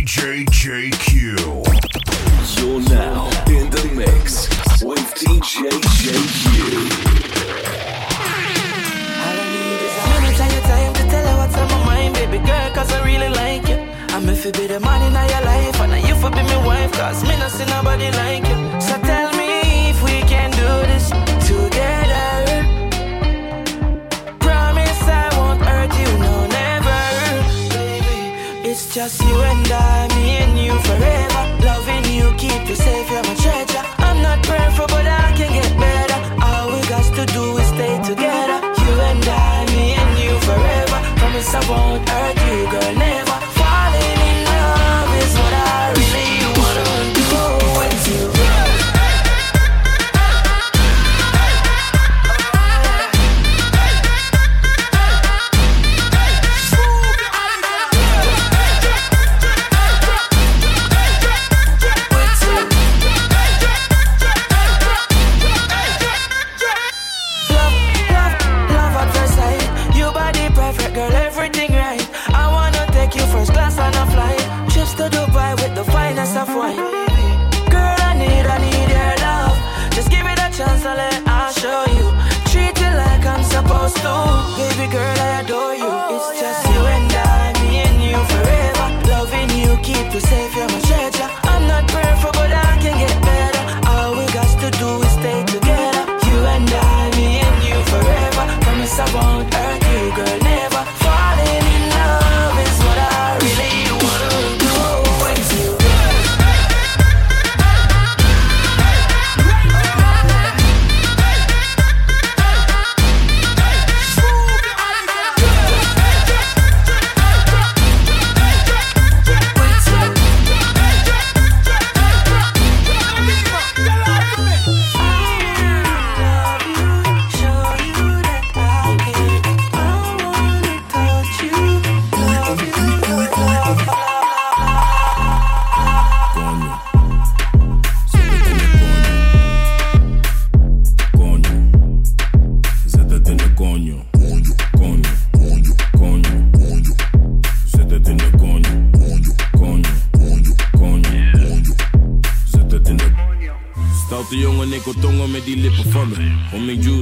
DJ JQ. You're now in the mix with DJ JQ. All I need is a minute of your time to tell her what's on my mind, baby girl, cause I really like you. I'm if you be the man in your life, and you for be my wife, cause me not see nobody like you. So tell just you and I, me and you forever. Loving you, keep you safe, you're my treasure. I'm not perfect, but I can get better. All we got to do is stay together. You and I, me and you forever. Promise I won't hurt you, girl, never.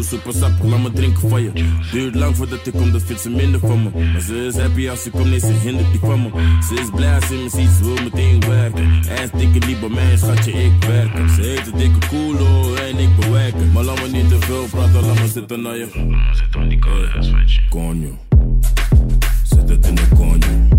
Super sap, laat me drinken van je. Duurt lang voordat ik kom, dat vindt ze minder van me. Maar ze is happy als ze komt, nee, ze hindert die van me. Ze is blij als ze me ziet, ze wil meteen werken. En dikke die bij mij, schatje, ik werk. Ze heeft een dikke koelo en ik bewerken. Maar laat me niet te veel praten, laat me zitten naar je. Coño. Zet het in de coño.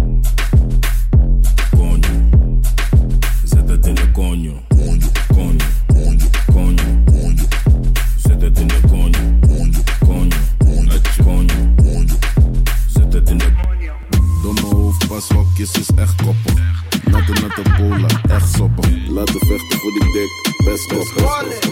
Dik,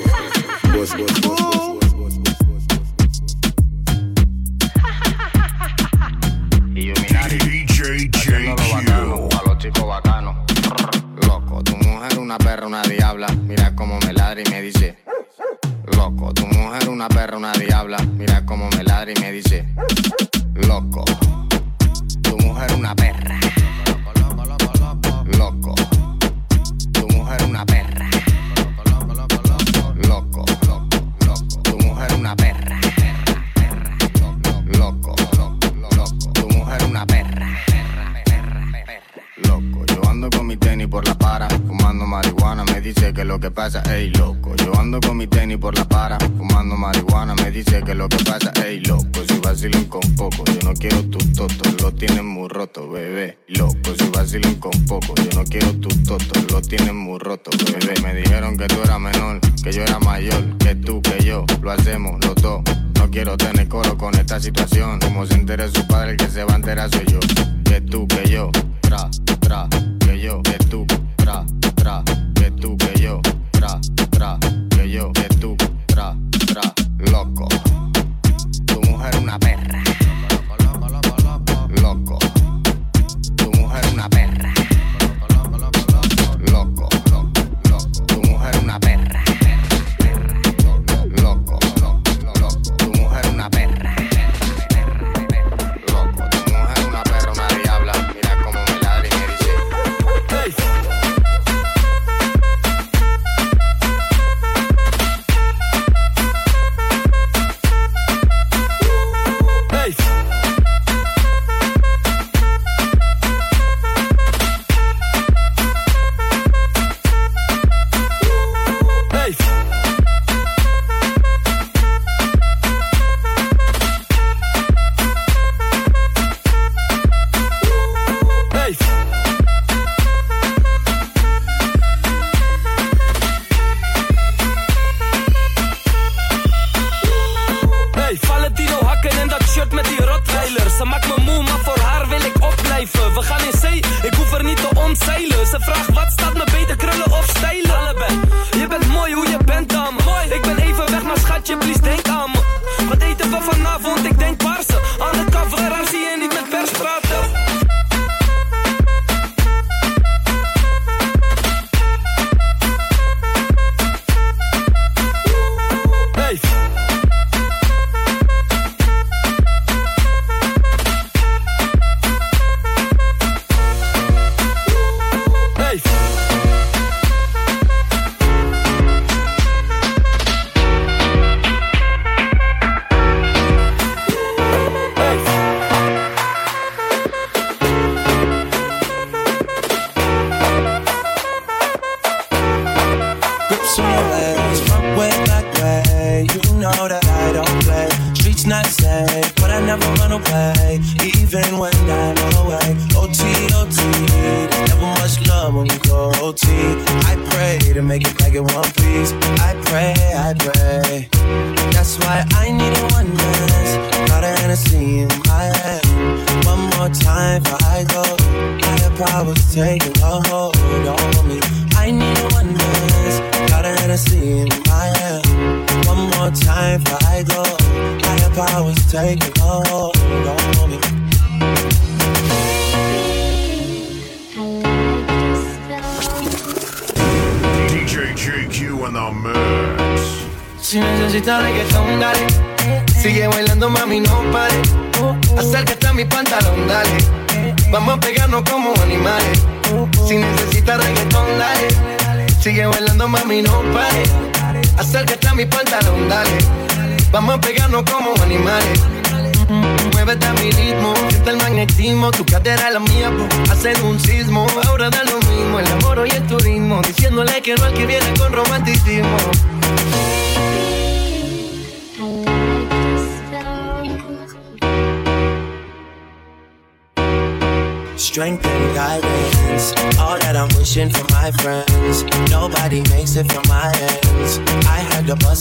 Loco, si vacilen con poco, yo no quiero tus totos, lo tienen muy roto, bebé. Me dijeron que tú eras menor, que yo era mayor, que tú, que yo, lo hacemos los dos. No quiero tener coro con esta situación. Como se entere su padre, el que se va a enterar soy yo. Que tú, que yo, tra, tra, que yo, que tú, tra, tra,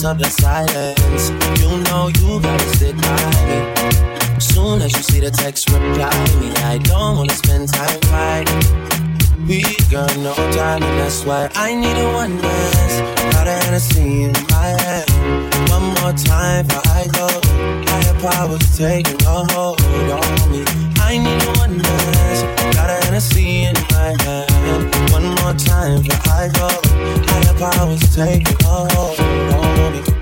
of the silence. You know you gotta sit by me. Soon as you see the text, reply me. I don't wanna spend time fighting. We got no time, and that's why I need a one dance. Got a Hennessy in my head. One more time before I go. Higher powers taking a hold on me. I need a one dance. Got a Hennessy in my head. One more time before I go. Higher powers taking a hold on me on me.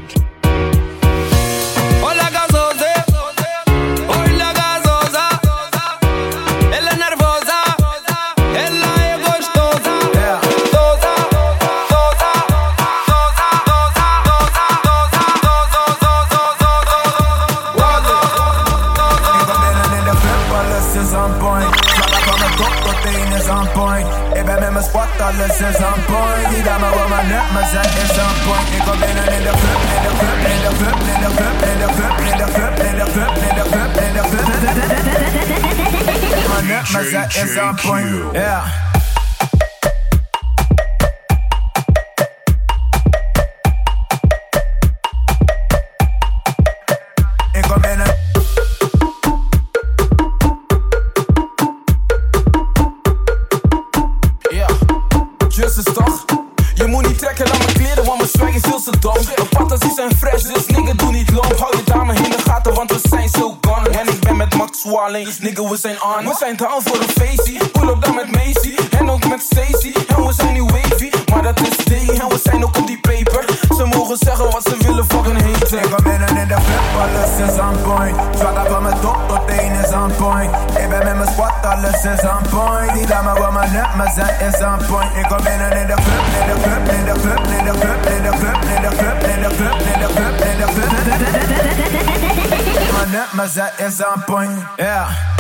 Ik kom in. Ja, Justus toch? Je moet niet trekken aan mijn kleren, want mijn zwijgen veel te dom. Zeg, de patas zijn fresh, dus Nigger doe niet loof. Hou die dames in de gaten, want we zijn so gone. En ik ben met Max Waar links, nigga, we zijn on. example, yeah.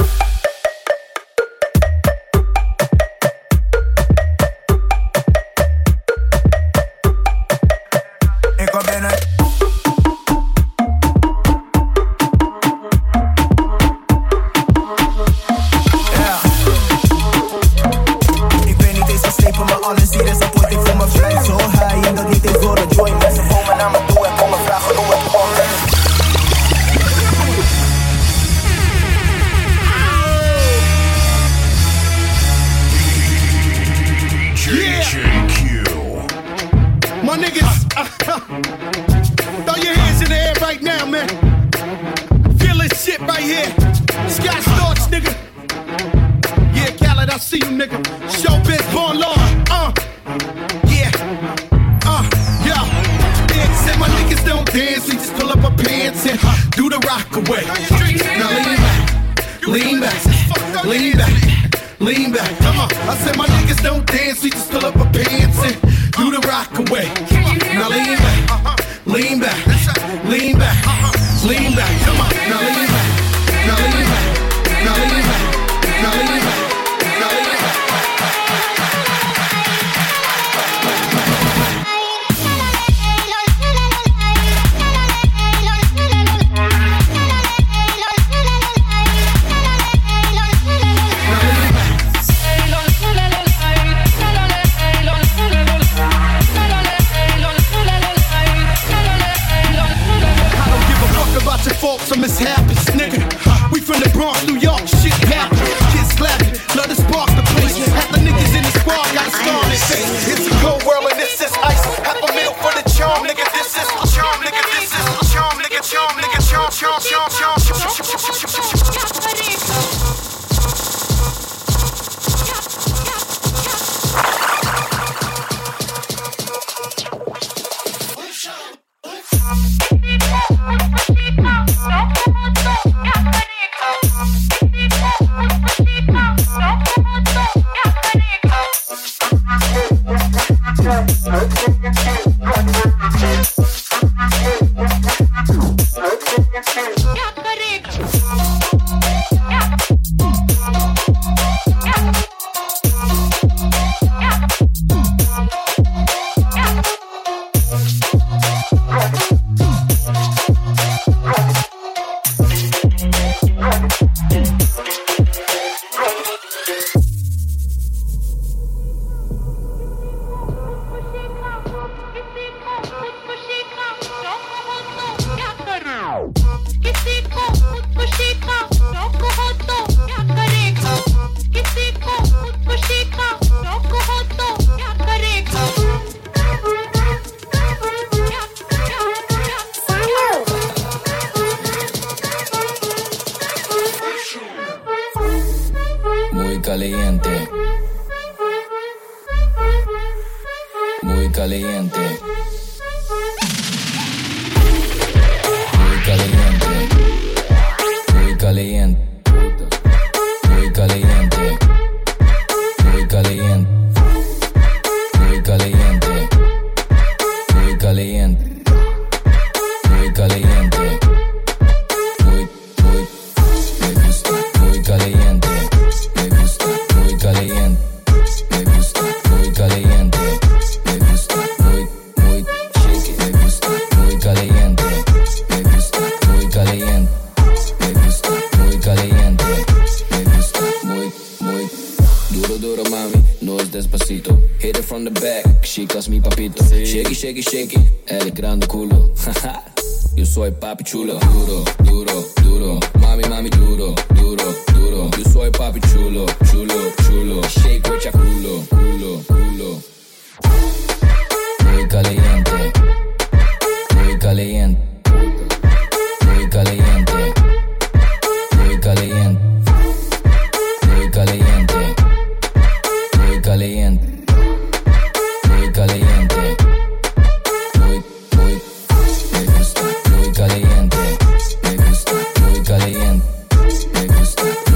Stop.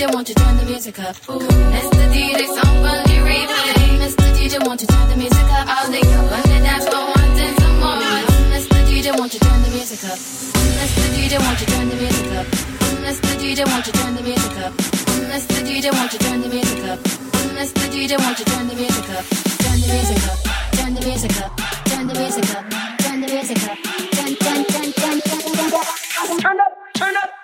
DJ, won't you turn the music up? Ooh, Mr. DJ, somebody replay. Mr. DJ, won't you turn the music up? I'll take up on the dance floor wanting some more. Mr. DJ, won't you turn the music up? Mr. DJ, won't you turn the music up? Mr. DJ, won't you turn the music up? Mr. DJ, won't you turn the music up? Mr. DJ, won't you turn the music up? Turn the music up, turn the music up, turn the music up, turn the music up, turn, turn, turn, turn, turn, turn, turn, turn up, turn up.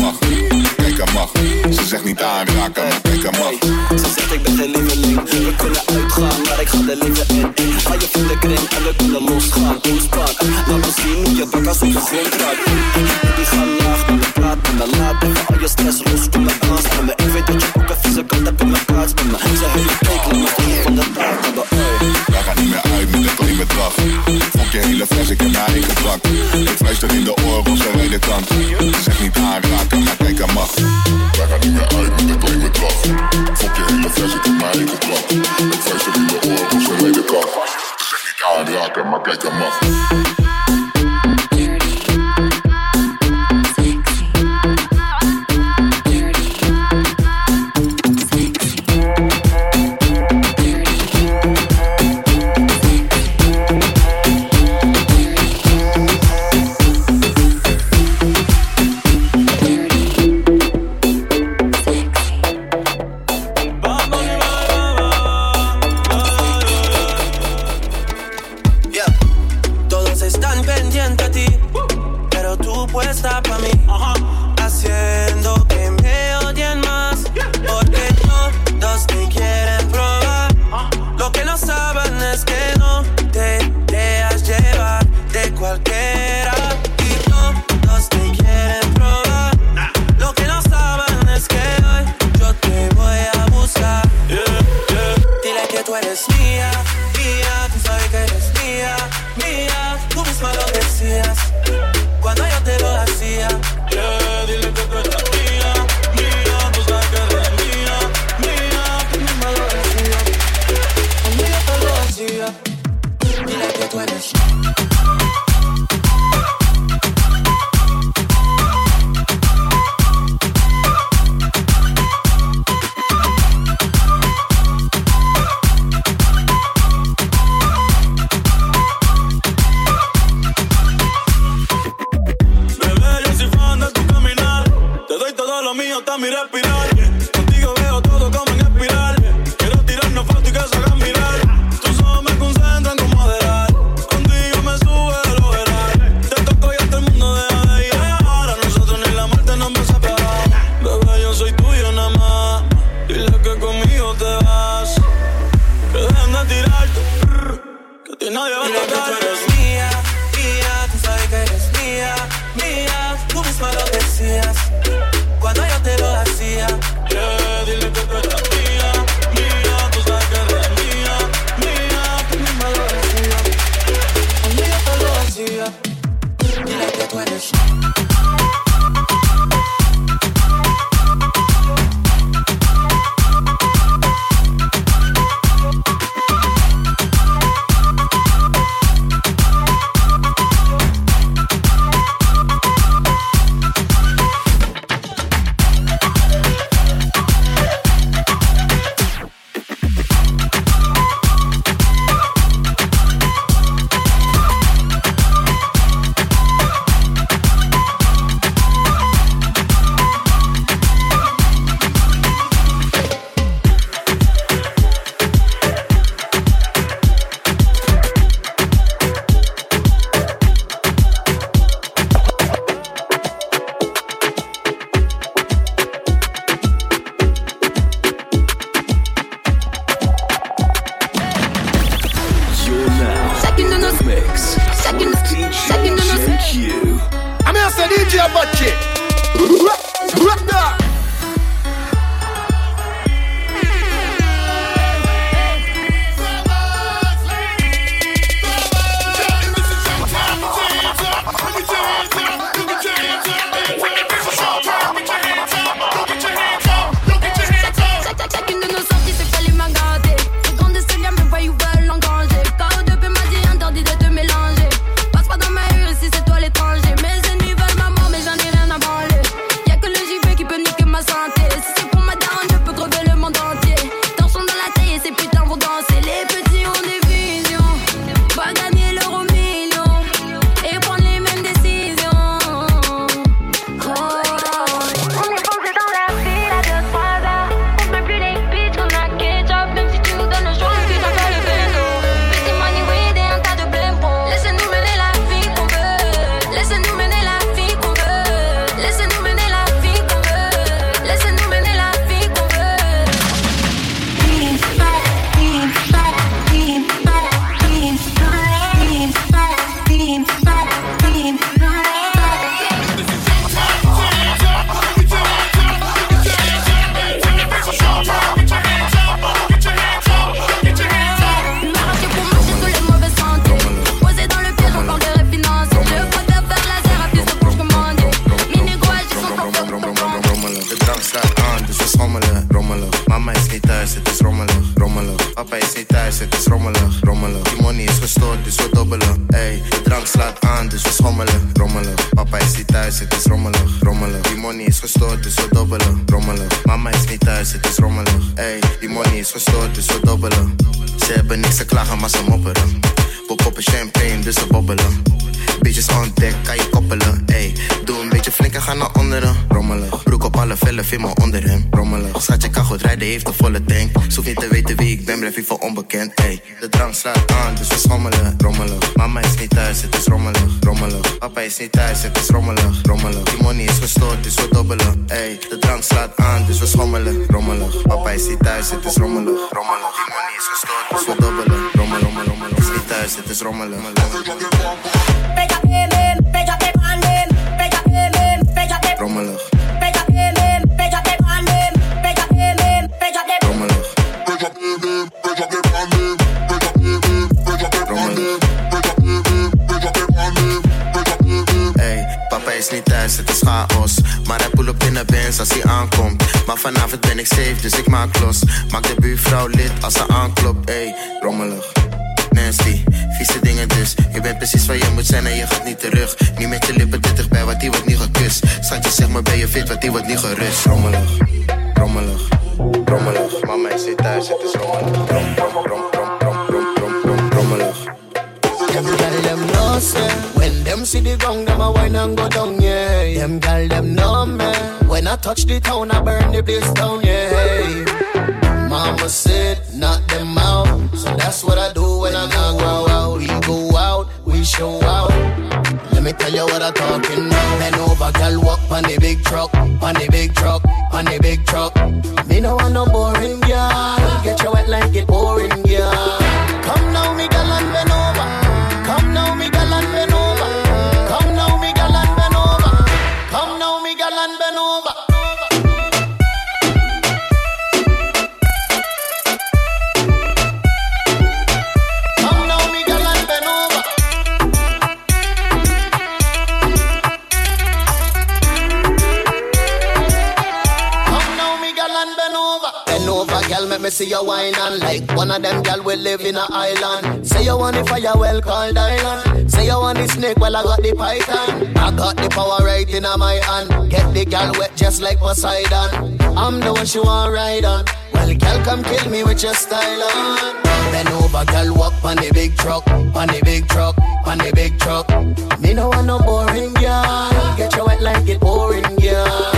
mag, kijk haar mag. Ze zegt niet aanraken, maar kijk haar mag. Ze zegt ik ben geen lieveling, we kunnen uitgaan, maar ik ga de liefde in. Haal je van de kring en we kunnen losgaan, ontspan. Laat me zien hoe je bakkers op de grond raakt. Die gaan laag, maar we praten, dan laat even al je stress los, kom me. aanspannen. Ik weet dat je ook een vieze kant hebt in mijn kaart, maar ze hebben Als ik heb maar in gebrak. Ik fluister in de oren op zijn ene kant. Zeg niet aanraken, maar kijk aan macht Wij gaan niet meer uit met de kleine kracht. Fok je hele fles, ik heb haar in gebrak. Ik fluister in de oren op zijn ene kant. Zeg niet aanraken, maar kijk aan macht als hij aankomt. Maar vanavond ben ik safe, dus ik maak los. Maak de buurvrouw lid als ze aanklopt. Ey, rommelig. Nasty, vieze dingen dus. Je bent precies waar je moet zijn en je gaat niet terug. Niet met je lippen te dichtbij, wat die wordt niet gekust. Schatje, zeg maar ben je fit, wat die wordt niet gerust. Rommelig, rommelig, rommelig. Mama is zit thuis, het is rommelig. Rom, rom, rom, rom, rom, rom, rom, rom rommelig. Everybody them know, When see the gong, them a wine and go down, yeah. Them gal, them know, man. When I touch the town, I burn the place down, yeah. Mama said, knock them out. So that's what I do when I knock out. Let me tell you what I'm talking Bend over, girl, walk on the big truck On the big truck, on the big truck. Me no want no boring, girl. Get your wet like it boring girl see you wine and like one of them gal we live in a island. Say you want the fire, well called island. Say you want the snake, well I got the python. I got the power right in my hand. Get the gal wet just like Poseidon. I'm the one she want ride on. Well, gal, come kill me with your style on. Over, gal, walk on the big truck, on the big truck, on the big truck. Me no want no boring gal. Get you wet like it boring gal.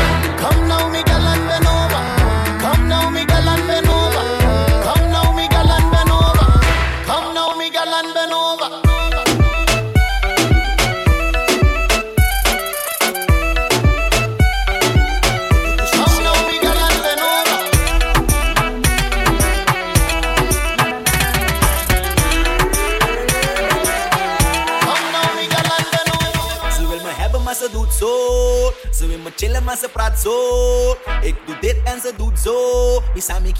Zijn me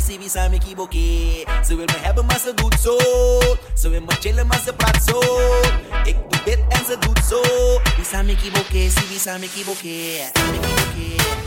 zie wie zijn me kiboke. Ze wil me hebben, maar ze doet zo. Ze wil me chillen, maar ze praat zo. Ik doe dit en ze doet zo. Zijn me zie wie zijn me kiboke. Me kiboke,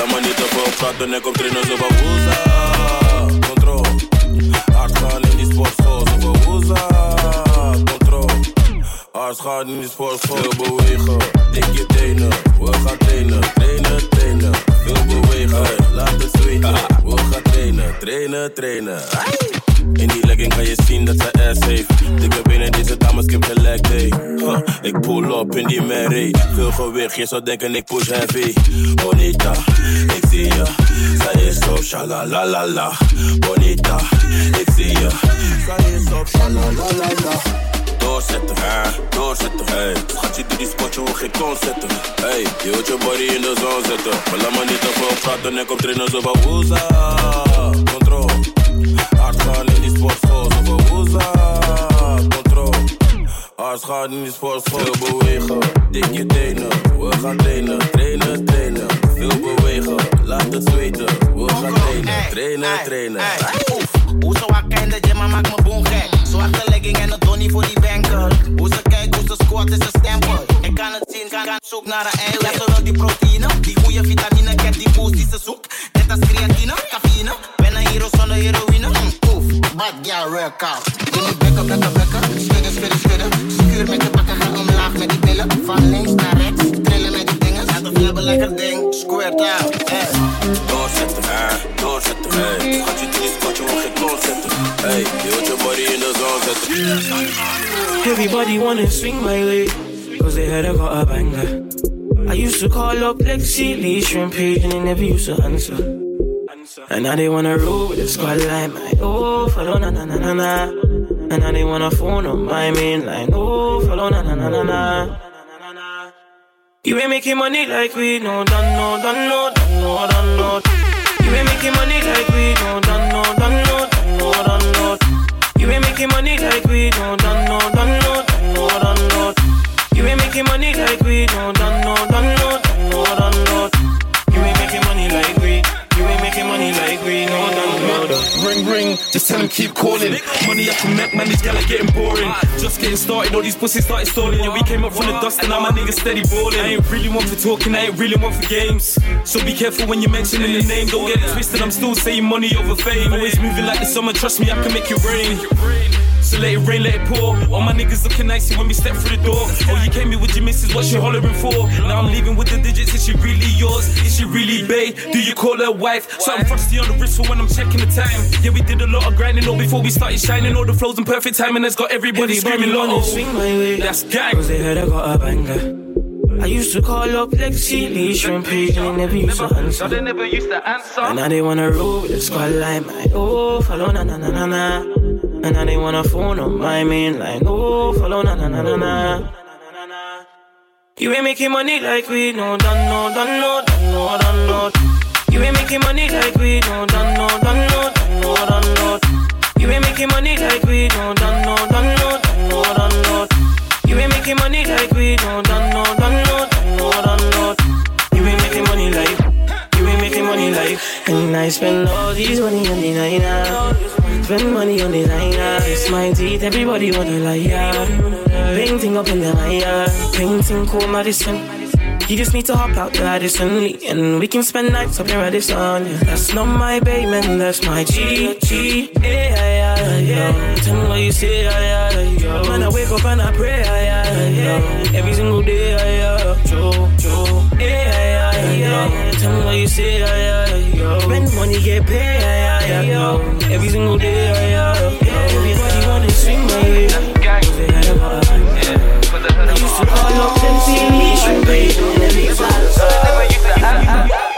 zetten. Maar laat me niet te veel praten, nek op trainen zo van. Control. Hard in die sportschool, zo van. Control. Hard in die sportschool, veel bewegen. Dik je tenen, we gaan trainen. Trainen, trainen, veel bewegen. Laat het zweten, we gaan trainen. Trainen, trainen. In die legging kan je zien dat ze ass heeft. Dikke benen, deze dames, ik heb gelijk, hey. Huh, ik pull up in die Mary. Veel gewicht, je zou denken ik push heavy. Bonita, ik zie je. Zij is op shalalalala. Bonita, ik zie je. Zij is op shalalalala. Doorzetten, hè, doorzetten, hey. Schatje, doe die spotje, hoor geen kon zetten. Hey, je wilt je body in de zon zetten. Maar laat me niet te veel praten, ik op trainen zo van woeza. Sportschool, zo van woeza. Control. Gaan in die sportschool, veel bewegen. Dik je tenen, we gaan trainen. Trainen, trainen, veel bewegen. Laat het zweten, we gaan trainen. Trainen, trainen. Hoe ze wakker in de gym, maar maakt me boem gek. Zwarte legging en een donnie voor die banker. Hoe ze kijkt, hoe ze squat is een stempel. Ik kan het zien, kan, kan zoek naar een eiland. Ja, ze wil die proteïne, die goede vitamine. Ik heb die boost die ze zoekt. Net als creatine, cafeïne. Ben een hero zonder heroïne. Mm, bad girl workout. Doe niet bekken, bekken, bekken. Schudden, schudden, schudden. Schuur met de bakken, ga omlaag met die billen. Van links naar rechts, trillen met die dingen. Laat of hebben lekker ding, squirt out. Hey. Doorzetten, hè, doorzetten, hey. Schatje, doe die spotje, hoor geen kon zetten. Hey, je wilt je body in de zon zetten. Everybody wanna swing my way, cause they heard I got a banger. I used to call up Lexi, Lee, Shrimp Page, and they never used to answer. And now they wanna roll with the squad line, my oh, follow na na na na na. And now they wanna phone on my main line, oh, follow na na na na na. You ain't making money like we no done no done no done no done no. You ain't making money like we no done no done no done no done no. You ain't making money like we no done no done getting started, all these pussies started stalling. Yeah, we came up from the dust and now my niggas steady balling. I ain't really one for talking, I ain't really one for games. So be careful when you're mentioning the name, don't get it twisted. I'm still saying money over fame. Always moving like the summer, trust me, I can make it rain. So let it rain, let it pour. All my niggas looking nicey when we step through the door. Oh, you came here with your missus, what she hollering for? Now I'm leaving with the digits, is she really yours? Is she really bae? Do you call her wife? Something frosty on the wrist for when I'm checking the time. Yeah, we did a lot of grinding all before we started shining. All the flows and perfect timing that's got everybody, screaming wanna oh, swing my way. That's gang. Cause they heard I got a banger. I used to call up Lexi, Lee, Shrimp Page, and they never used to answer. they never used to answer. And now they wanna roll with the squad line, my oh, follow na na na na na. And now they wanna phone on my main line, oh, follow na na na na na. You ain't making money like we no done no done no done no done no. You ain't making money like we no done no done no done no done no. You ain't making money like we no done no done no done no done no. You ain't making money like we no done no done no done no done no. You ain't making money like you ain't making money like And I spend all these money on the night Spend money on designer It's my teeth, everybody wanna yeah. Painting up in the Maya Painting cool Madison. You just need to hop out the Addison Lee And we can spend nights up in Radisson yeah. That's not my babe, man, that's my G, G Yeah, yeah, yeah, Tell me what you say, yeah, yeah, yeah. Man, I wake up and I pray, yeah, yeah, yeah. Every single day, yeah, yeah. Joe, Joe Yeah, yeah, yeah, yeah Tell me what you say, yeah, yeah, yeah Spend money, get paid, yeah, yeah, yeah Every single day, yeah, yeah, yeah. Everybody wanna swing my way Gang They had a lot of I used to call up them CDs and pay them every Now she's a man, now she's a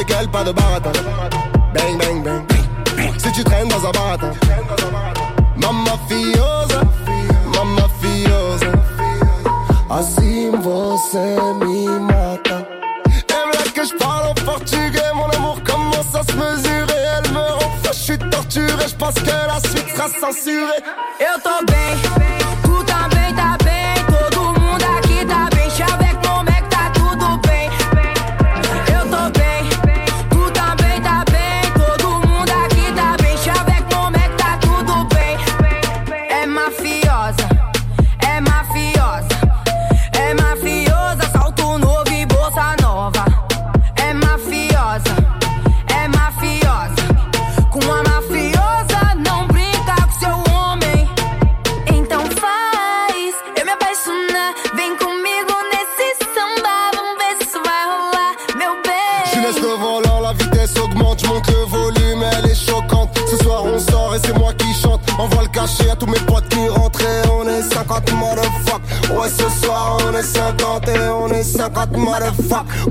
avec elle, pas de baratin. Bang, bang, bang. Si tu traînes dans un baratin. Mamma fiosa, mamma fiosa. Assim você me mata. Elle là que je parle en portugais, mon amour commence à se mesurer. Elle me rend je suis torturé, je pense que la suite sera censurée.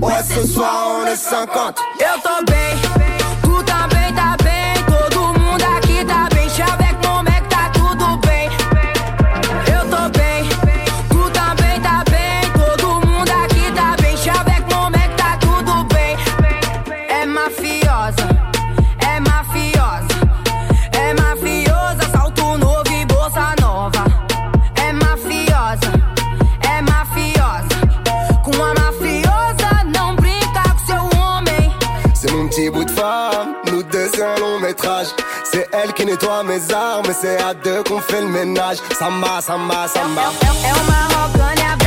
Ouais, ce soir, on est 50. Et attends mes armes, c'est à deux qu'on fait le ménage. Samba, samba, samba. Et on m'a reconnu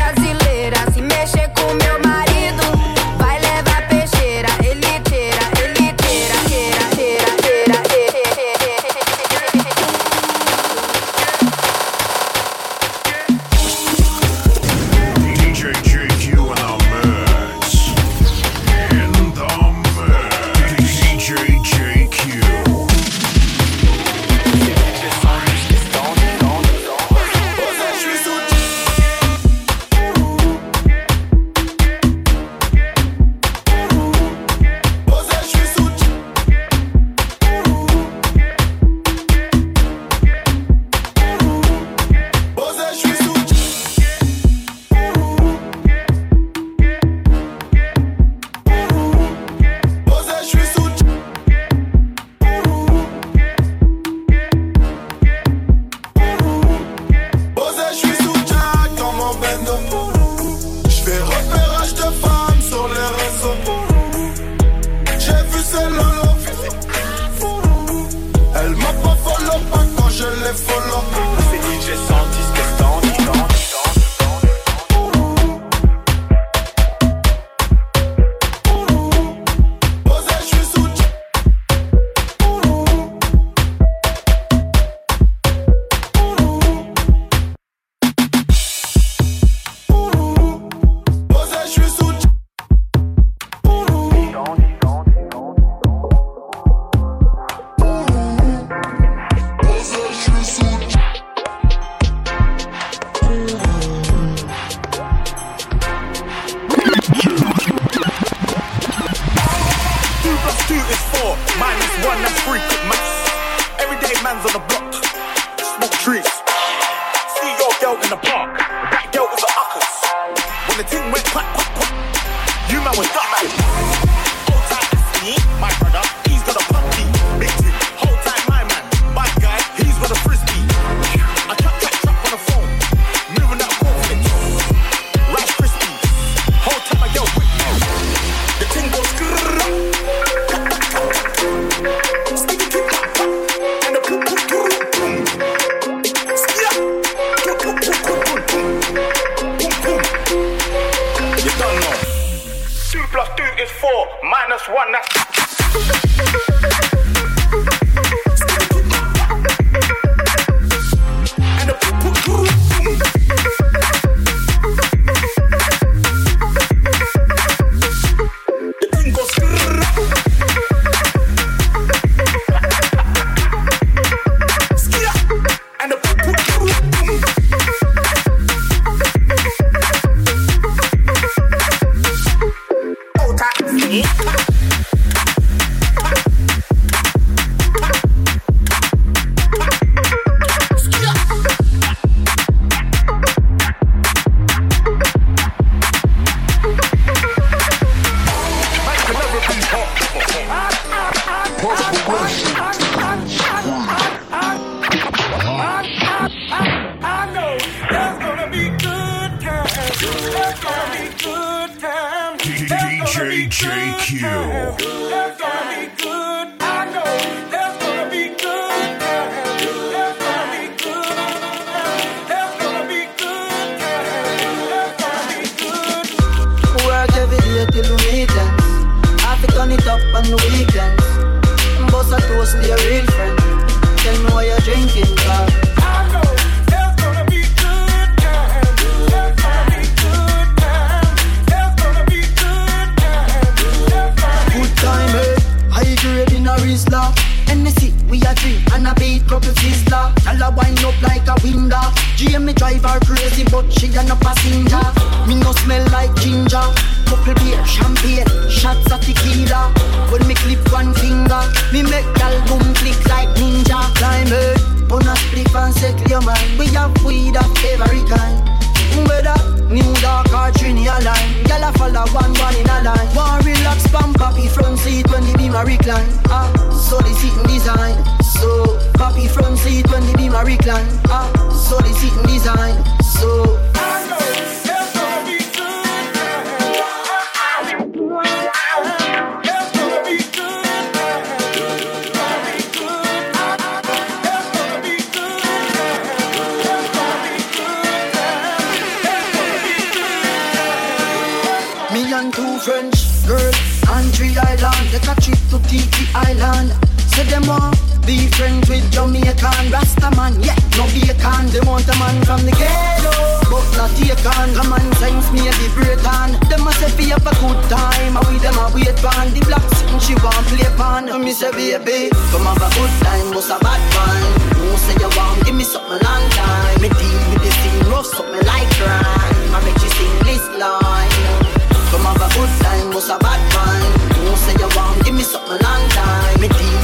make gal boom click like ninja. Climb it, on a split and settle your mind. We have weed of every kind. Whether new dark or trini line Girl a follow one one in a line One relax pump papi front seat when the beam a recline Ah, so the seating design So, papi front seat when the beam a recline Ah, so the seating design taken. Common sense me a vibraton. Them a say fi have a good time. And we them a wait pan. The black sitting she want play pan. And me say baby, come have a good time, bust a bad time. Who say you want give me something long time? Me deal with the scene rough, something like crime. I make you sing this line. Come have a good time, what's a bad time? Don't say you want, give me something long time. Me deal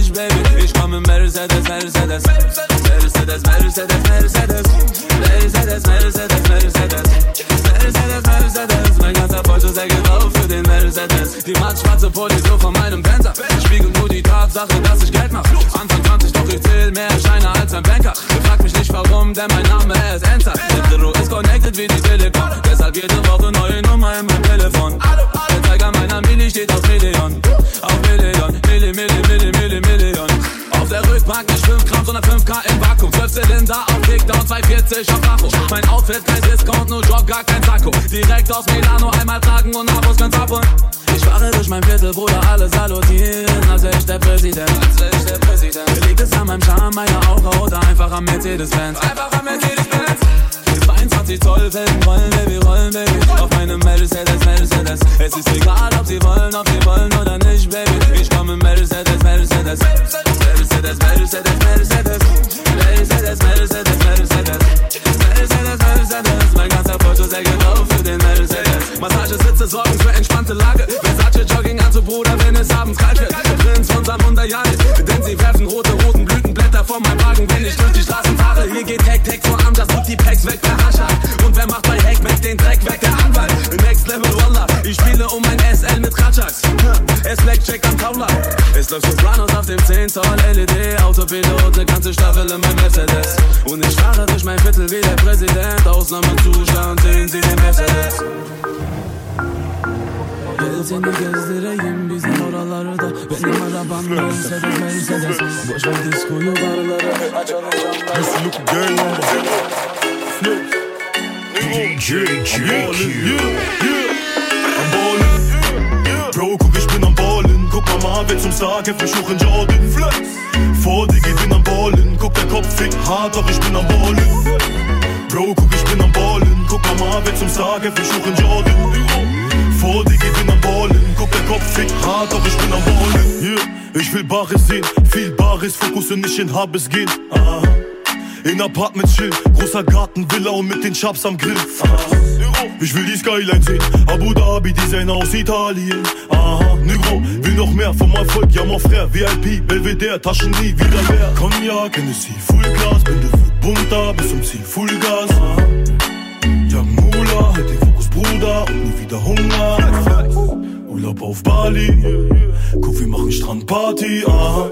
nicht, Baby. Ich komme Mercedes, Mercedes. Mercedes, Mercedes, Mercedes. Mercedes, Mercedes, Mercedes. Mercedes, Mercedes. Mein ganzer Porsche drauf für den Mercedes. Die mattschwarze Politur von meinem Benzer. Spiegelt nur die Tatsache, dass ich Geld mach. Anfang 20, doch ich zähl mehr Scheine als ein Banker. Frag mich nicht warum, denn mein Name ist Enter Der Zero ist connected wie die Telekom Deshalb jede Woche neue Nummer in meinem Telefon. Der Zeiger meiner Mini steht auf Million. Auf Million, Milli, Milli, Milli, Milli, Million. Auf der Rückbank nicht 5 Gramm, sondern 5K im Vakuum. 12 Zylinder auf Kickdown, 240 auf Tacho Mein Outfit kein Discount, nur Job, gar kein Sakko. Direkt aus Milano, einmal tragen und Abos ganz abholen Ich fahre durch mein Viertel, Bruder, alle salutieren. Als wär ich der Präsident, als wär ich der Präsident. Liegt es an meinem Charme, meiner Aura oder einfach am Mercedes-Benz. Einfach am Mercedes-Benz 22 Zoll Felgen rollen, Baby, rollen, Baby Auf meinem Mercedes, Mercedes Es ist egal, ob sie wollen, ob sie wollen oder nicht, Baby Ich komme Mercedes, Mercedes Mercedes, Mercedes, Mercedes Mercedes, Mercedes, Mercedes Mercedes, Mercedes Mein ganzer Porsche sehr drauf für den Mercedes Massage, Sitze, sorgen für entspannte Lage Versace, Jogginganzug, Bruder, wenn es abends kalt wird Prinz von Samundayal Denn sie werfen rote Rosenblütenblätter von meinem Wagen Wenn ich durch die Straßen fahre Hier geht Heck, Heck vor Arm, das tut die Packs weg, der Hascher Und wer macht bei Heck, Mac den Dreck weg, der Anwalt. Next Level Wallah, ich spiele um ein SL mit Ratschaks. Es Blackjack am Taula. Es läuft Sopranos auf dem 10 Zoll LED, Autopilot, eine ganze Staffel in meinem Mercedes. Und ich fahre durch mein Viertel wie der Präsident, Ausnahmezustand, sehen Sie den Mercedes. Gel seni gezdireyim bizim oralarda Benim arabam Mercedes. Mercedes Boş ver diskoyu barları Açalım camları DJ JQ. Am Ballen. Bro, guck, ich bin am Ballen. Guck mal, Marvel zum Sarg, frisch hoch in Jordan. Vor dir geht bin am Ballen. Guck, der Kopf fickt hart, doch ich bin am Ballen. Bro, guck, ich bin am Ballen. Guck mal, Marvel zum Sarg, frisch hoch in Jordan. Vor geht bin am Ballen. Guck, der Kopf fickt hart, doch ich bin am Ballen. Yeah. Ich will Bares sehen, viel Bares, Fokus und nicht in Habes gehen. Ah. In Apartment chill, großer Garten, Villa und mit den Chaps am Grill. Ich will die Skyline sehen, Abu Dhabi, Designer aus Italien. Aha, Negro, will noch mehr vom Erfolg, ja, mon frère, VIP, Belvedere, Taschen nie wieder leer. Cognac, Hennessy, Full Gas, bin der bunter, bis zum Ziel, Full Gas. Ja, Mula, halt den Fokus, Bruder, und nie wieder Hunger. Urlaub auf Bali, guck, wir machen Strandparty, aha.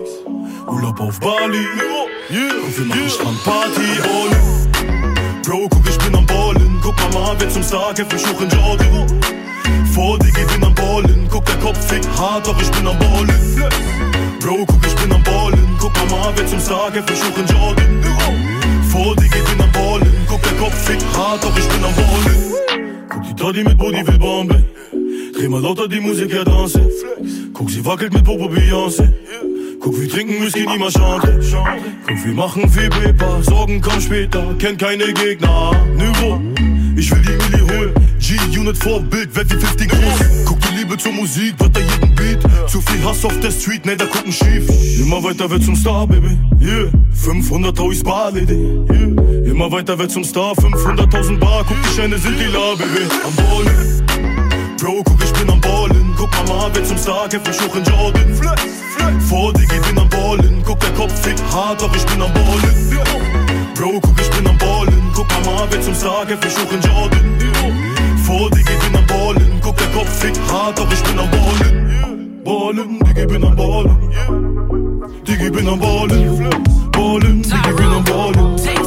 Urlaub auf Bali, guck, wir machen Strandparty, Ballen. Bro, guck, ich bin am Ballen, guck mal, wer zum Sarg, frisch hoch in Jordan. Vor dir, ich bin am Ballen, guck, der Kopf fickt hart, doch ich bin am Ballen. Bro, guck, ich bin am Ballen, guck mal, wer zum Sarg, frisch hoch in Jordan. Vor dir, ich bin am Ballen, guck, der Kopf fickt hart, doch ich bin am Ballen. Guck, die Toddy mit Body will Bombe. Dreh mal lauter die Musik, ja danse. Guck, sie wackelt mit Popo Beyoncé. Guck, wir trinken Whisky, niemals Chante. Guck, wir machen viel Paper, Sorgen kommen später, kennt keine Gegner. Niveau, ich will die Milli holen. G-Unit Vorbild, werd wie 50 groß. Guck, die Liebe zur Musik, wird da jeden Beat. Zu viel Hass auf der Street, ne, da gucken schief. Immer weiter wird zum Star, Baby. Yeah, 500.000 Bar, Lady. Yeah, immer weiter wird zum Star, 500.000 Bar. Guck, die Scheine sind die La, Baby. Am Ballen. Bro, guck, ich bin am Ballen. Guck mal, wer zum Sarg, frisch hoch in Jordan. Vor dir, bin am Ballen. Guck, der Kopf fickt hart, doch ich bin am Ballen. Bro, guck, ich bin am Ballen. Guck mal, wer zum Sarg, frisch hoch in Jordan. Vor dir, bin am Ballen. Guck, der Kopf fickt hart, doch ich bin am Ballen. Ballen, Digga, bin am Ballen. Digga, ich bin am Ballen. Ballen, Digga, bin am Ballen.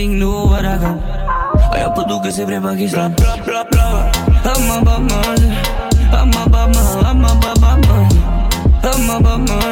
ping nu uragan Ayak putuke siempre Pakistan Bla bla bla. A babma man, I'm a Ama man.